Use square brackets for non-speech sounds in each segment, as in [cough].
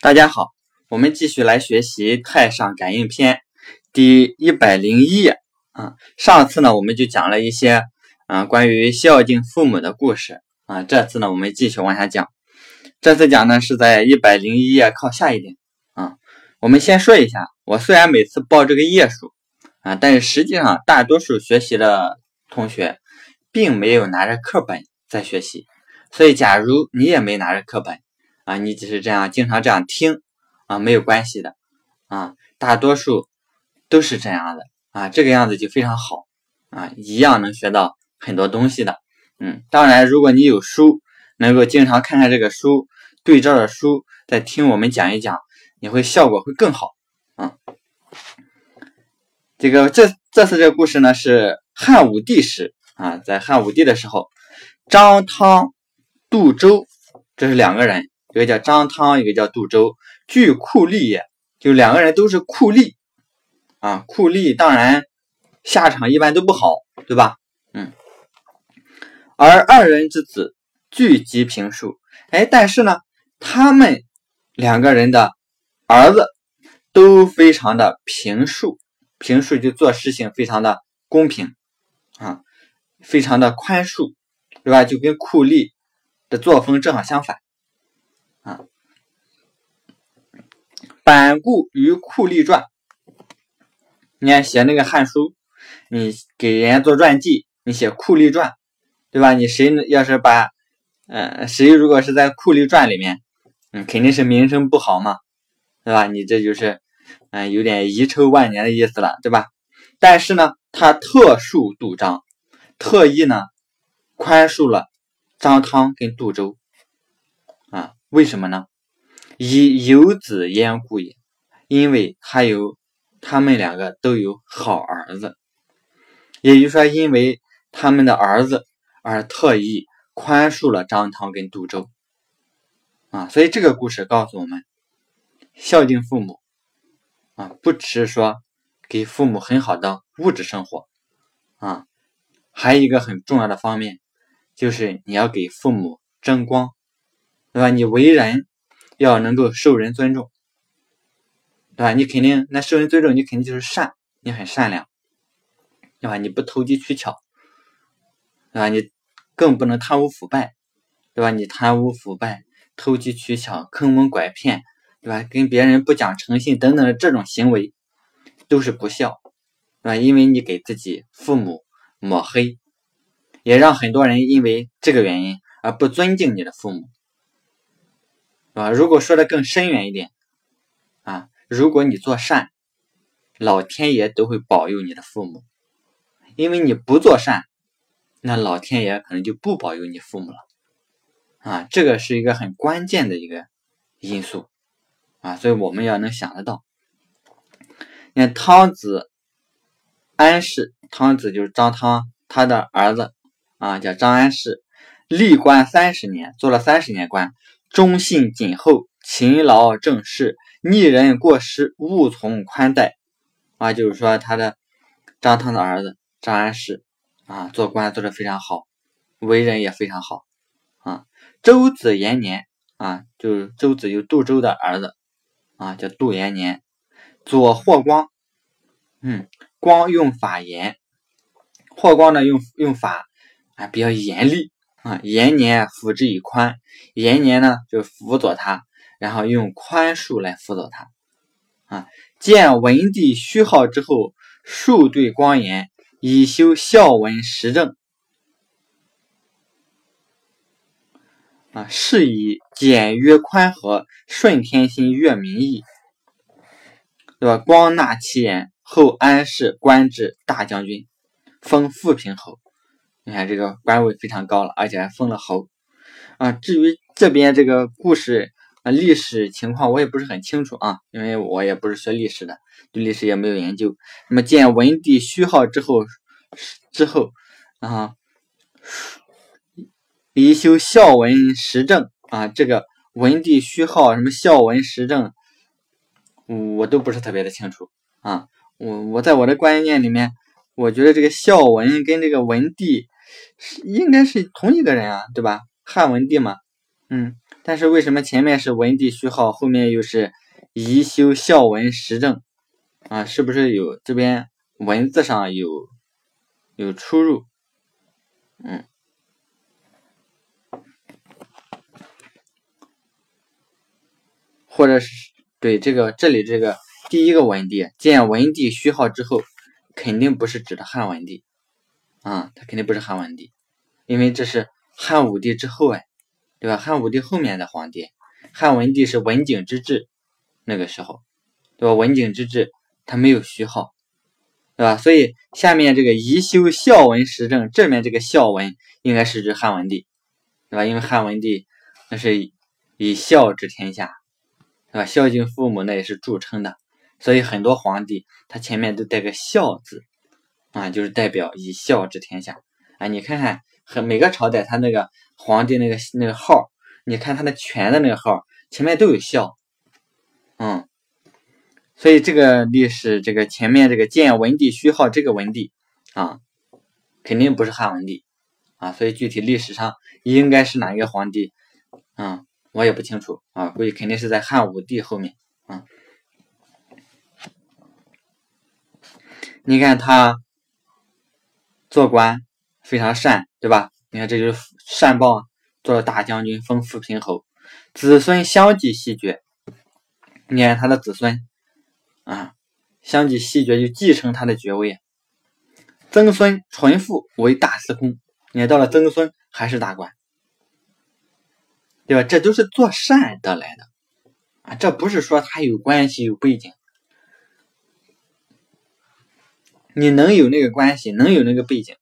大家好，我们继续来学习《太上感应篇》第一百零一页啊。上次呢，我们就讲了一些啊关于孝敬父母的故事啊。这次呢，我们继续往下讲。这次讲呢是在一百零一页靠下一点啊。我们先说一下，我虽然每次报这个页数啊，但是实际上大多数学习的同学并没有拿着课本在学习，所以假如你也没拿着课本。啊，你只是这样经常这样听啊，没有关系的啊，大多数都是这样的啊，这个样子就非常好啊，一样能学到很多东西的。嗯，当然，如果你有书，能够经常看看这个书，对照着书再听我们讲一讲，你会效果会更好啊。这个这这次这个故事呢是汉武帝时啊，在汉武帝的时候，张汤、杜周，这是两个人。一个叫张汤，一个叫杜周，俱酷吏也，就两个人都是酷吏啊。酷吏当然下场一般都不好，对吧？嗯。而二人之子聚集平数，哎，但是呢，他们两个人的儿子都非常的平数，平数就做事情非常的公平啊，非常的宽恕，对吧？就跟酷吏的作风正好相反。板固于酷吏传，你看写那个汉书，你给人家做传记，你写酷吏传，对吧？你谁要是把，呃，谁如果是在酷吏传里面，嗯，肯定是名声不好嘛，对吧？你这就是，嗯，有点遗臭万年的意思了，对吧？但是呢，他特恕杜章，特意呢宽恕了张汤跟杜周。啊为什么呢？以有子焉故也，因为他有他们两个都有好儿子，也就是说，因为他们的儿子而特意宽恕了张汤跟杜周啊。所以这个故事告诉我们，孝敬父母啊，不只是说给父母很好的物质生活啊，还有一个很重要的方面，就是你要给父母争光。对吧？你为人要能够受人尊重，对吧？你肯定那受人尊重，你肯定就是善，你很善良，对吧？你不投机取巧，对吧？你更不能贪污腐败，对吧？你贪污腐败、投机取巧、坑蒙拐骗，对吧？跟别人不讲诚信等等的这种行为都是不孝，对吧？因为你给自己父母抹黑，也让很多人因为这个原因而不尊敬你的父母。啊，如果说的更深远一点，啊，如果你做善，老天爷都会保佑你的父母；因为你不做善，那老天爷可能就不保佑你父母了。啊，这个是一个很关键的一个因素，啊，所以我们要能想得到。你看汤子安氏，汤子就是张汤他的儿子，啊，叫张安氏，历官三十年，做了三十年官。忠信谨厚，勤劳正事，逆人过失，勿从宽待。啊，就是说他的张汤的儿子张安世啊，做官做的非常好，为人也非常好啊。周子延年啊，就是周子有杜周的儿子啊，叫杜延年。左霍光，嗯，光用法严，霍光呢用用法啊比较严厉。啊，延年辅之以宽，延年呢就辅佐他，然后用宽恕来辅佐他。啊，见文帝虚号之后，数对光言，以修孝文实政。啊，是以简约宽和，顺天心，悦民意，对吧？光纳其言，后安氏官至大将军，封富平侯。你看这个官位非常高了，而且还封了侯啊。至于这边这个故事啊，历史情况我也不是很清楚啊，因为我也不是学历史的，对历史也没有研究。那么见文帝虚号之后，之后啊，离修孝文实政啊，这个文帝虚号什么孝文实政，我都不是特别的清楚啊。我我在我的观念里面，我觉得这个孝文跟这个文帝。是应该是同一个人啊，对吧？汉文帝嘛，嗯，但是为什么前面是文帝虚号，后面又是宜修孝文实政啊？是不是有这边文字上有有出入？嗯，或者是对这个这里这个第一个文帝建文帝虚号之后，肯定不是指的汉文帝啊，他肯定不是汉文帝，因为这是汉武帝之后哎。对吧？汉武帝后面的皇帝，汉文帝是文景之治，那个时候，对吧？文景之治他没有虚号，对吧？所以下面这个宜修孝文时政，这面这个孝文应该是指汉文帝，对吧？因为汉文帝那是以孝治天下，对吧？孝敬父母那也是著称的，所以很多皇帝他前面都带个孝字，啊，就是代表以孝治天下。啊，你看看，和每个朝代他那个。皇帝那个那个号，你看他的权的那个号前面都有孝，嗯，所以这个历史这个前面这个建文帝虚号这个文帝啊，肯定不是汉文帝啊，所以具体历史上应该是哪一个皇帝啊，我也不清楚啊，估计肯定是在汉武帝后面啊。你看他做官非常善，对吧？你看，这就是善报，做了大将军，封富平侯，子孙相继袭爵。你看他的子孙啊，相继袭爵就继承他的爵位。曾孙纯父为大司空，你看到了曾孙还是大官，对吧？这都是做善得来的啊，这不是说他有关系有背景，你能有那个关系，能有那个背景。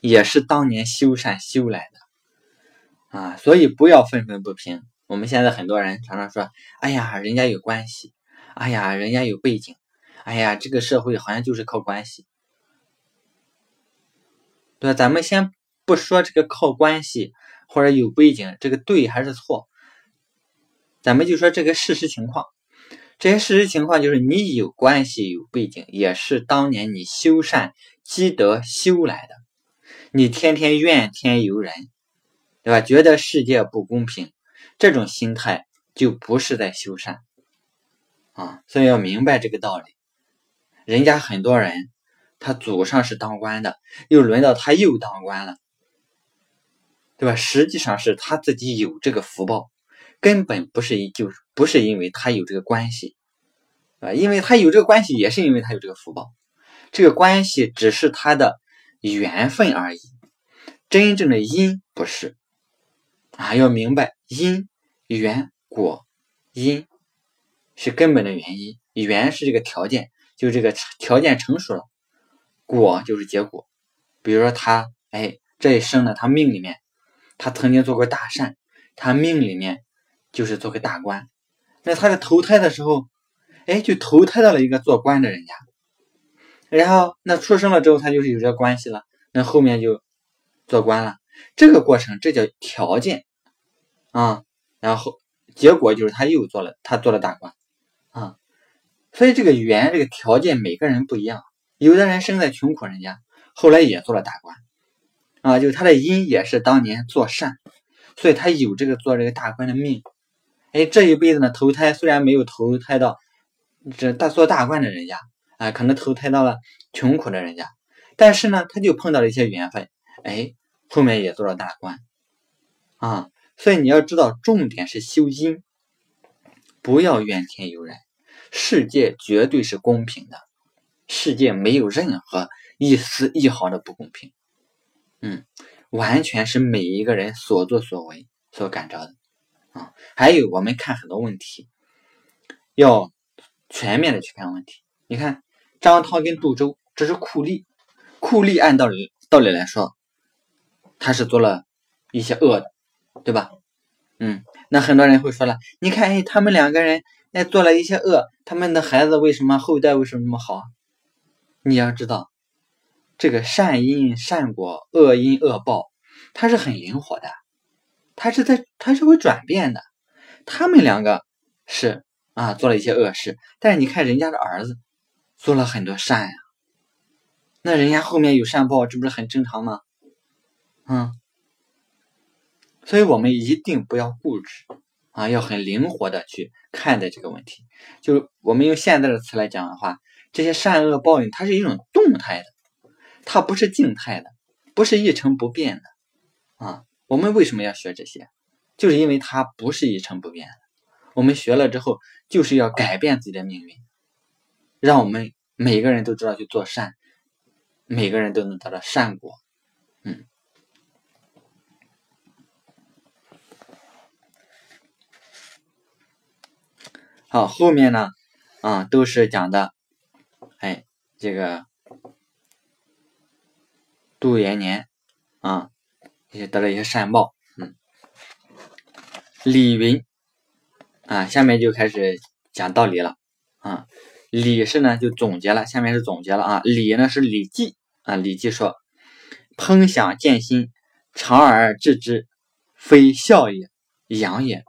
也是当年修善修来的啊，所以不要愤愤不平。我们现在很多人常常说：“哎呀，人家有关系，哎呀，人家有背景，哎呀，这个社会好像就是靠关系。”对吧？咱们先不说这个靠关系或者有背景，这个对还是错？咱们就说这个事实情况。这些事实情况就是你有关系有背景，也是当年你修善积德修来的。你天天怨天尤人，对吧？觉得世界不公平，这种心态就不是在修善啊！所以要明白这个道理。人家很多人，他祖上是当官的，又轮到他又当官了，对吧？实际上是他自己有这个福报，根本不是就不是因为他有这个关系啊，因为他有这个关系，也是因为他有这个福报，这个关系只是他的。缘分而已，真正的因不是啊！要明白因缘果，因是根本的原因，缘是这个条件，就这个条件成熟了，果就是结果。比如说他，哎，这一生呢，他命里面，他曾经做过大善，他命里面就是做个大官，那他在投胎的时候，哎，就投胎到了一个做官的人家。然后，那出生了之后，他就是有这关系了。那后面就做官了。这个过程，这叫条件啊。然后结果就是他又做了，他做了大官啊。所以这个缘，这个条件，每个人不一样。有的人生在穷苦人家，后来也做了大官啊。就他的因也是当年做善，所以他有这个做这个大官的命。哎，这一辈子呢，投胎虽然没有投胎到这大做大官的人家。啊，可能投胎到了穷苦的人家，但是呢，他就碰到了一些缘分，哎，后面也做了大官，啊，所以你要知道，重点是修因，不要怨天尤人，世界绝对是公平的，世界没有任何一丝一毫的不公平，嗯，完全是每一个人所作所为所感召的，啊，还有我们看很多问题，要全面的去看问题，你看。张汤跟杜周，这是酷吏。酷吏按道理道理来说，他是做了一些恶的，对吧？嗯，那很多人会说了，你看，哎，他们两个人哎做了一些恶，他们的孩子为什么后代为什么那么好？你要知道，这个善因善果，恶因恶报，它是很灵活的，他是在他是会转变的。他们两个是啊做了一些恶事，但是你看人家的儿子。做了很多善呀，那人家后面有善报，这不是很正常吗？嗯，所以我们一定不要固执啊，要很灵活的去看待这个问题。就我们用现在的词来讲的话，这些善恶报应，它是一种动态的，它不是静态的，不是一成不变的啊。我们为什么要学这些？就是因为它不是一成不变。我们学了之后，就是要改变自己的命运，让我们每个人都知道去做善，每个人都能得到善果。嗯，好，后面呢，啊，都是讲的，哎，这个度延年，啊，也得了一些善报。嗯，李云。啊，下面就开始讲道理了啊。礼是呢，就总结了，下面是总结了啊。礼呢是《礼记》啊，《礼记》说：“烹享见心，长而治之，非孝也，养也。”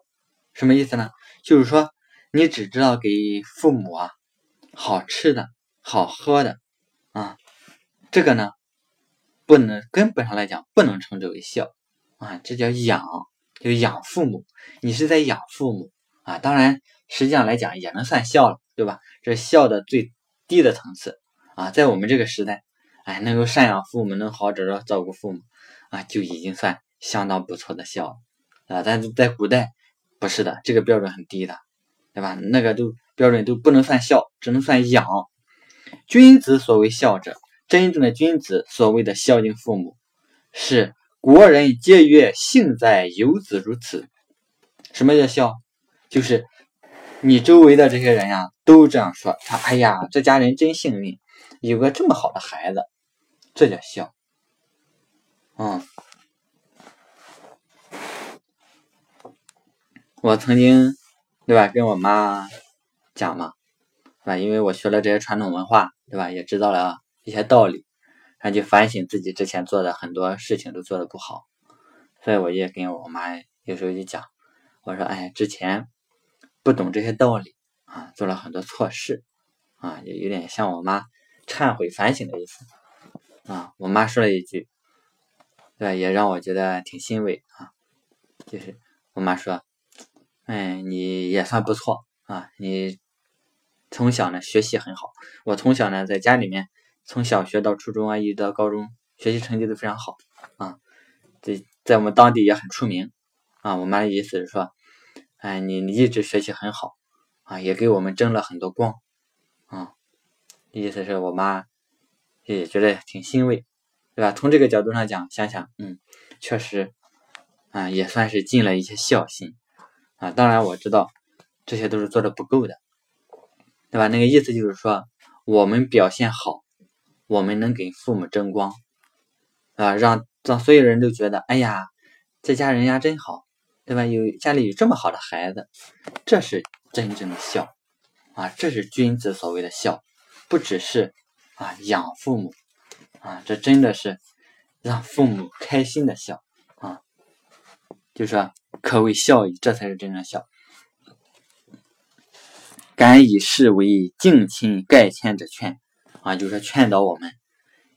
什么意思呢？就是说，你只知道给父母啊好吃的、好喝的啊，这个呢，不能根本上来讲不能称之为孝啊，这叫养，就养父母，你是在养父母。啊，当然，实际上来讲也能算孝了，对吧？这孝的最低的层次啊，在我们这个时代，哎，能够赡养父母，能好好照照顾父母啊，就已经算相当不错的孝了啊。但是在古代，不是的，这个标准很低的，对吧？那个都标准都不能算孝，只能算养。君子所谓孝者，真正的君子所谓的孝敬父母，是国人皆曰幸哉有子如此。什么叫孝？就是你周围的这些人呀，都这样说他。哎呀，这家人真幸运，有个这么好的孩子，这叫孝。嗯，我曾经对吧，跟我妈讲嘛，是吧？因为我学了这些传统文化，对吧？也知道了一些道理，然后就反省自己之前做的很多事情都做的不好，所以我也跟我妈有时候就讲，我说，哎，之前。不懂这些道理啊，做了很多错事啊，也有点像我妈忏悔反省的意思啊。我妈说了一句，对也让我觉得挺欣慰啊。就是我妈说：“哎，你也算不错啊，你从小呢学习很好。我从小呢在家里面，从小学到初中啊，一直到高中，学习成绩都非常好啊。这在我们当地也很出名啊。我妈的意思是说。”哎，你你一直学习很好啊，也给我们争了很多光啊。意思是我妈也觉得挺欣慰，对吧？从这个角度上讲，想想，嗯，确实啊，也算是尽了一些孝心啊。当然我知道这些都是做的不够的，对吧？那个意思就是说，我们表现好，我们能给父母争光啊，让让所有人都觉得，哎呀，这家人家真好。对吧？有家里有这么好的孩子，这是真正的孝啊！这是君子所谓的孝，不只是啊养父母啊，这真的是让父母开心的孝啊！就说可谓孝矣，这才是真正孝。敢以事为敬亲盖迁之劝啊，就是劝导我们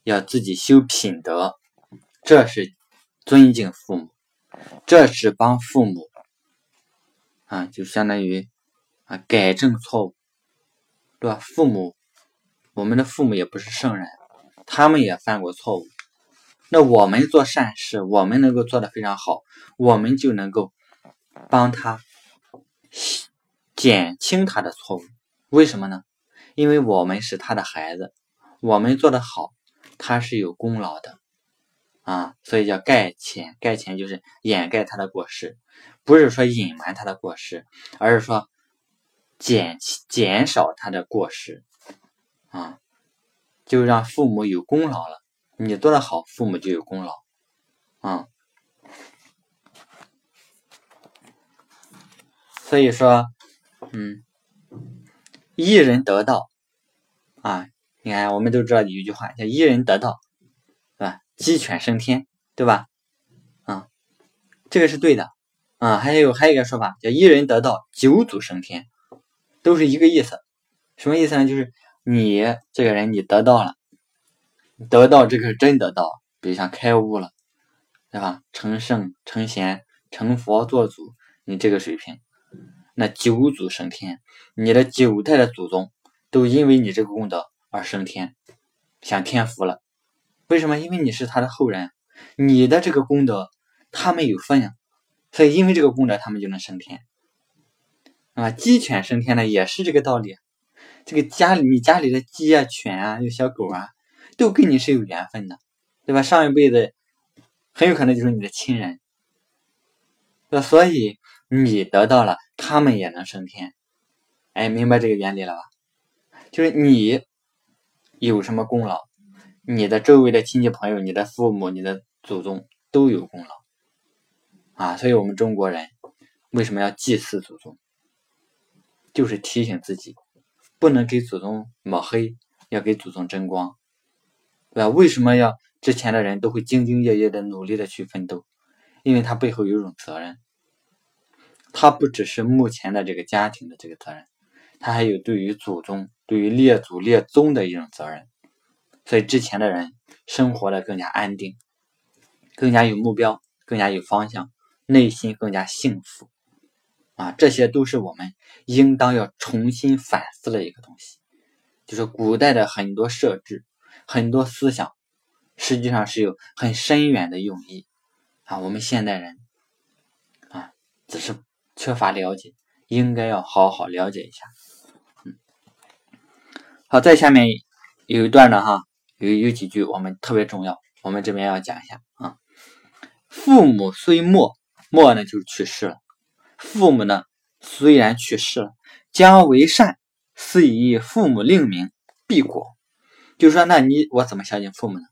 要自己修品德，这是尊敬父母。这是帮父母啊，就相当于啊改正错误，对吧？父母，我们的父母也不是圣人，他们也犯过错误。那我们做善事，我们能够做的非常好，我们就能够帮他 [coughs] 减轻他的错误。为什么呢？因为我们是他的孩子，我们做的好，他是有功劳的。啊，所以叫盖钱，盖钱就是掩盖他的过失，不是说隐瞒他的过失，而是说减减少他的过失，啊，就让父母有功劳了。你做的好，父母就有功劳，啊，所以说，嗯，一人得道，啊，你看，我们都知道有一句话叫“一人得道”。啊鸡犬升天，对吧？啊，这个是对的啊。还有还有一个说法叫“一人得道，九祖升天”，都是一个意思。什么意思呢？就是你这个人你得到了，得到这个是真得到，比如像开悟了，对吧？成圣成贤，成佛做祖，你这个水平，那九祖升天，你的九代的祖宗都因为你这个功德而升天，享天福了。为什么？因为你是他的后人，你的这个功德他们有份呀，所以因为这个功德他们就能升天。啊，鸡犬升天呢也是这个道理。这个家里你家里的鸡啊、犬啊、有小狗啊，都跟你是有缘分的，对吧？上一辈子很有可能就是你的亲人。那所以你得到了，他们也能升天。哎，明白这个原理了吧？就是你有什么功劳，你的周围的亲戚朋友、你的父母、你的祖宗都有功劳啊。所以我们中国人为什么要祭祀祖宗？就是提醒自己，不能给祖宗抹黑，要给祖宗争光，对吧？为什么要之前的人都会兢兢业业的努力的去奋斗？因为他背后有一种责任，他不只是目前的这个家庭的这个责任，他还有对于祖宗、对于列祖列宗的一种责任。所以之前的人生活的更加安定，更加有目标，更加有方向，内心更加幸福啊！这些都是我们应当要重新反思的一个东西。就是古代的很多设置、很多思想，实际上是有很深远的用意。啊，我们现代人啊，只是缺乏了解，应该要好好了解一下。嗯，好，在下面有一段呢，哈，有有几句我们特别重要，我们这边要讲一下啊。父母虽没，没呢就是去世了。父母呢虽然去世了，将为善，是以父母令名，必果。就是说，那你我怎么孝敬父母呢？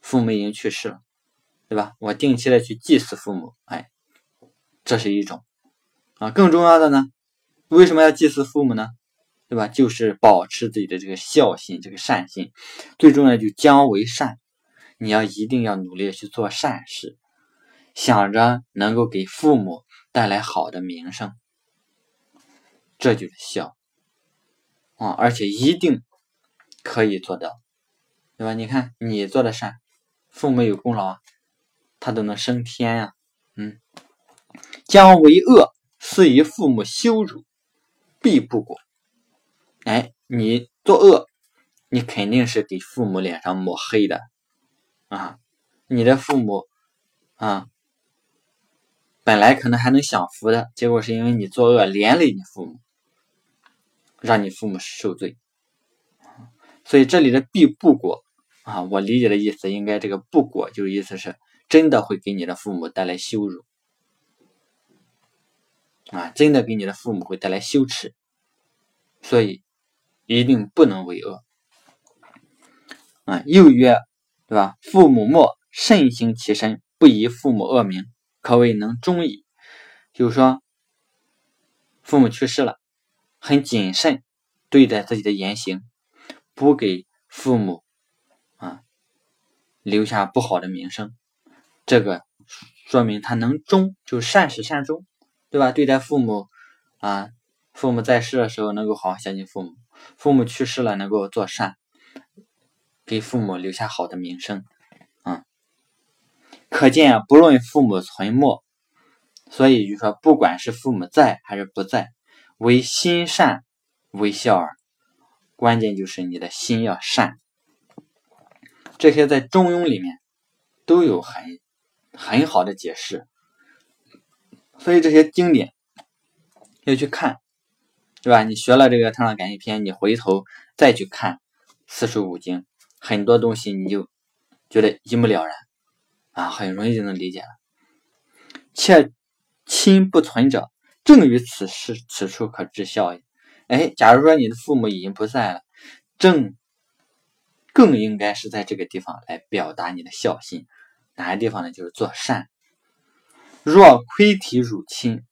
父母已经去世了。对吧？我定期的去祭祀父母，哎，这是一种啊。更重要的呢，为什么要祭祀父母呢？对吧？就是保持自己的这个孝心，这个善心。最重要的就将为善，你要一定要努力去做善事，想着能够给父母带来好的名声，这就是孝啊！而且一定可以做到，对吧？你看你做的善，父母有功劳。他都能升天呀，嗯，将为恶，是以父母羞辱，必不果。哎，你作恶，你肯定是给父母脸上抹黑的啊！你的父母啊，本来可能还能享福的，结果是因为你作恶连累你父母，让你父母受罪。所以这里的必不果啊，我理解的意思应该这个不果，就是意思是。真的会给你的父母带来羞辱啊！真的给你的父母会带来羞耻，所以一定不能为恶啊！又曰，对吧？父母莫慎行其身，不以父母恶名，可谓能忠矣。就是说，父母去世了，很谨慎对待自己的言行，不给父母啊留下不好的名声。这个说明他能忠，就善始善终，对吧？对待父母啊，父母在世的时候能够好好孝敬父母，父母去世了能够做善，给父母留下好的名声，啊，可见不论父母存没，所以就说不管是父母在还是不在，为心善为孝耳，关键就是你的心要善，这些在中庸里面都有很。很好的解释，所以这些经典要去看，对吧？你学了这个《成长感应篇》，你回头再去看四书五经，很多东西你就觉得一目了然啊，很容易就能理解了。且亲不存者，正于此事此处可知孝也。哎，假如说你的父母已经不在了，正更应该是在这个地方来表达你的孝心。哪个地方呢？就是做善。若亏体辱亲，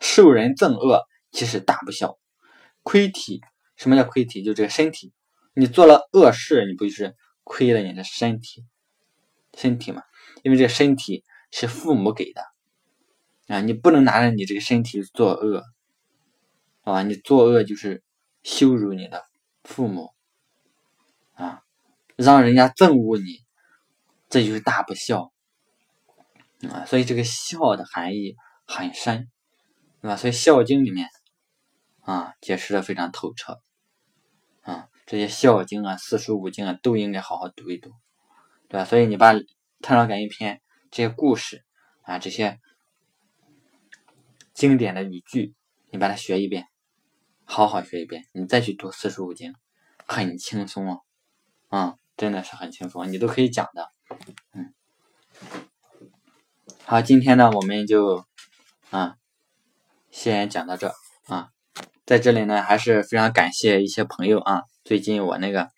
受人憎恶，其实大不孝。亏体，什么叫亏体？就这个身体，你做了恶事，你不就是亏了你的身体？身体嘛，因为这个身体是父母给的啊，你不能拿着你这个身体作恶，啊，你作恶就是羞辱你的父母啊，让人家憎恶你。这就是大不孝啊，所以这个孝的含义很深，对吧？所以《孝经》里面啊解释的非常透彻，啊，这些《孝经》啊、四书五经啊都应该好好读一读，对吧？所以你把《太上感应篇》这些故事啊、这些经典的语句，你把它学一遍，好好学一遍，你再去读四书五经，很轻松啊，啊，真的是很轻松，你都可以讲的，嗯。好，今天呢，我们就啊，先讲到这啊。在这里呢，还是非常感谢一些朋友啊。最近我那个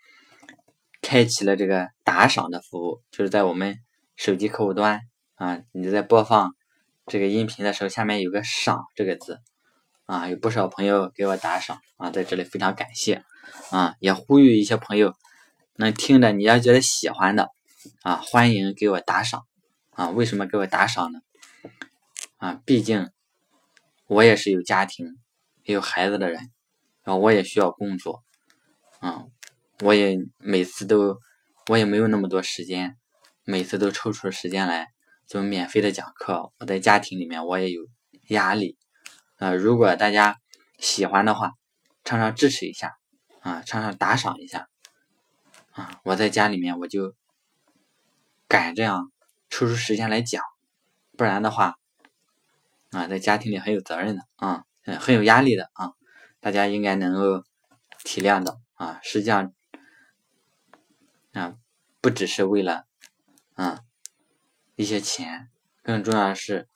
开启了这个打赏的服务，就是在我们手机客户端啊，你在播放这个音频的时候，下面有个“赏”这个字啊，有不少朋友给我打赏啊，在这里非常感谢啊，也呼吁一些朋友能听着，你要觉得喜欢的啊，欢迎给我打赏。啊，为什么给我打赏呢？啊，毕竟我也是有家庭、也有孩子的人，然后我也需要工作，啊，我也每次都我也没有那么多时间，每次都抽出时间来就免费的讲课。我在家庭里面我也有压力，啊，如果大家喜欢的话，常常支持一下，啊，常常打赏一下，啊，我在家里面我就敢这样。抽出时间来讲，不然的话，啊，在家庭里很有责任的啊，很有压力的啊，大家应该能够体谅的啊。实际上，啊，不只是为了啊一些钱，更重要的是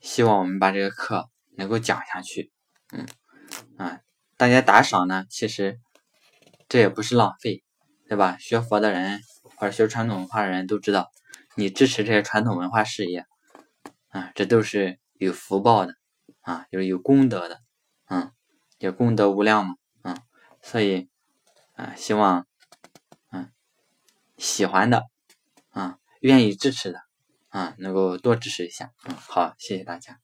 希望我们把这个课能够讲下去。嗯，啊，大家打赏呢，其实这也不是浪费，对吧？学佛的人或者学传统文化的人都知道。你支持这些传统文化事业，啊，这都是有福报的，啊，就是有功德的，嗯，有功德无量嘛，嗯，所以，啊，希望，嗯，喜欢的，啊，愿意支持的，啊，能够多支持一下，嗯，好，谢谢大家。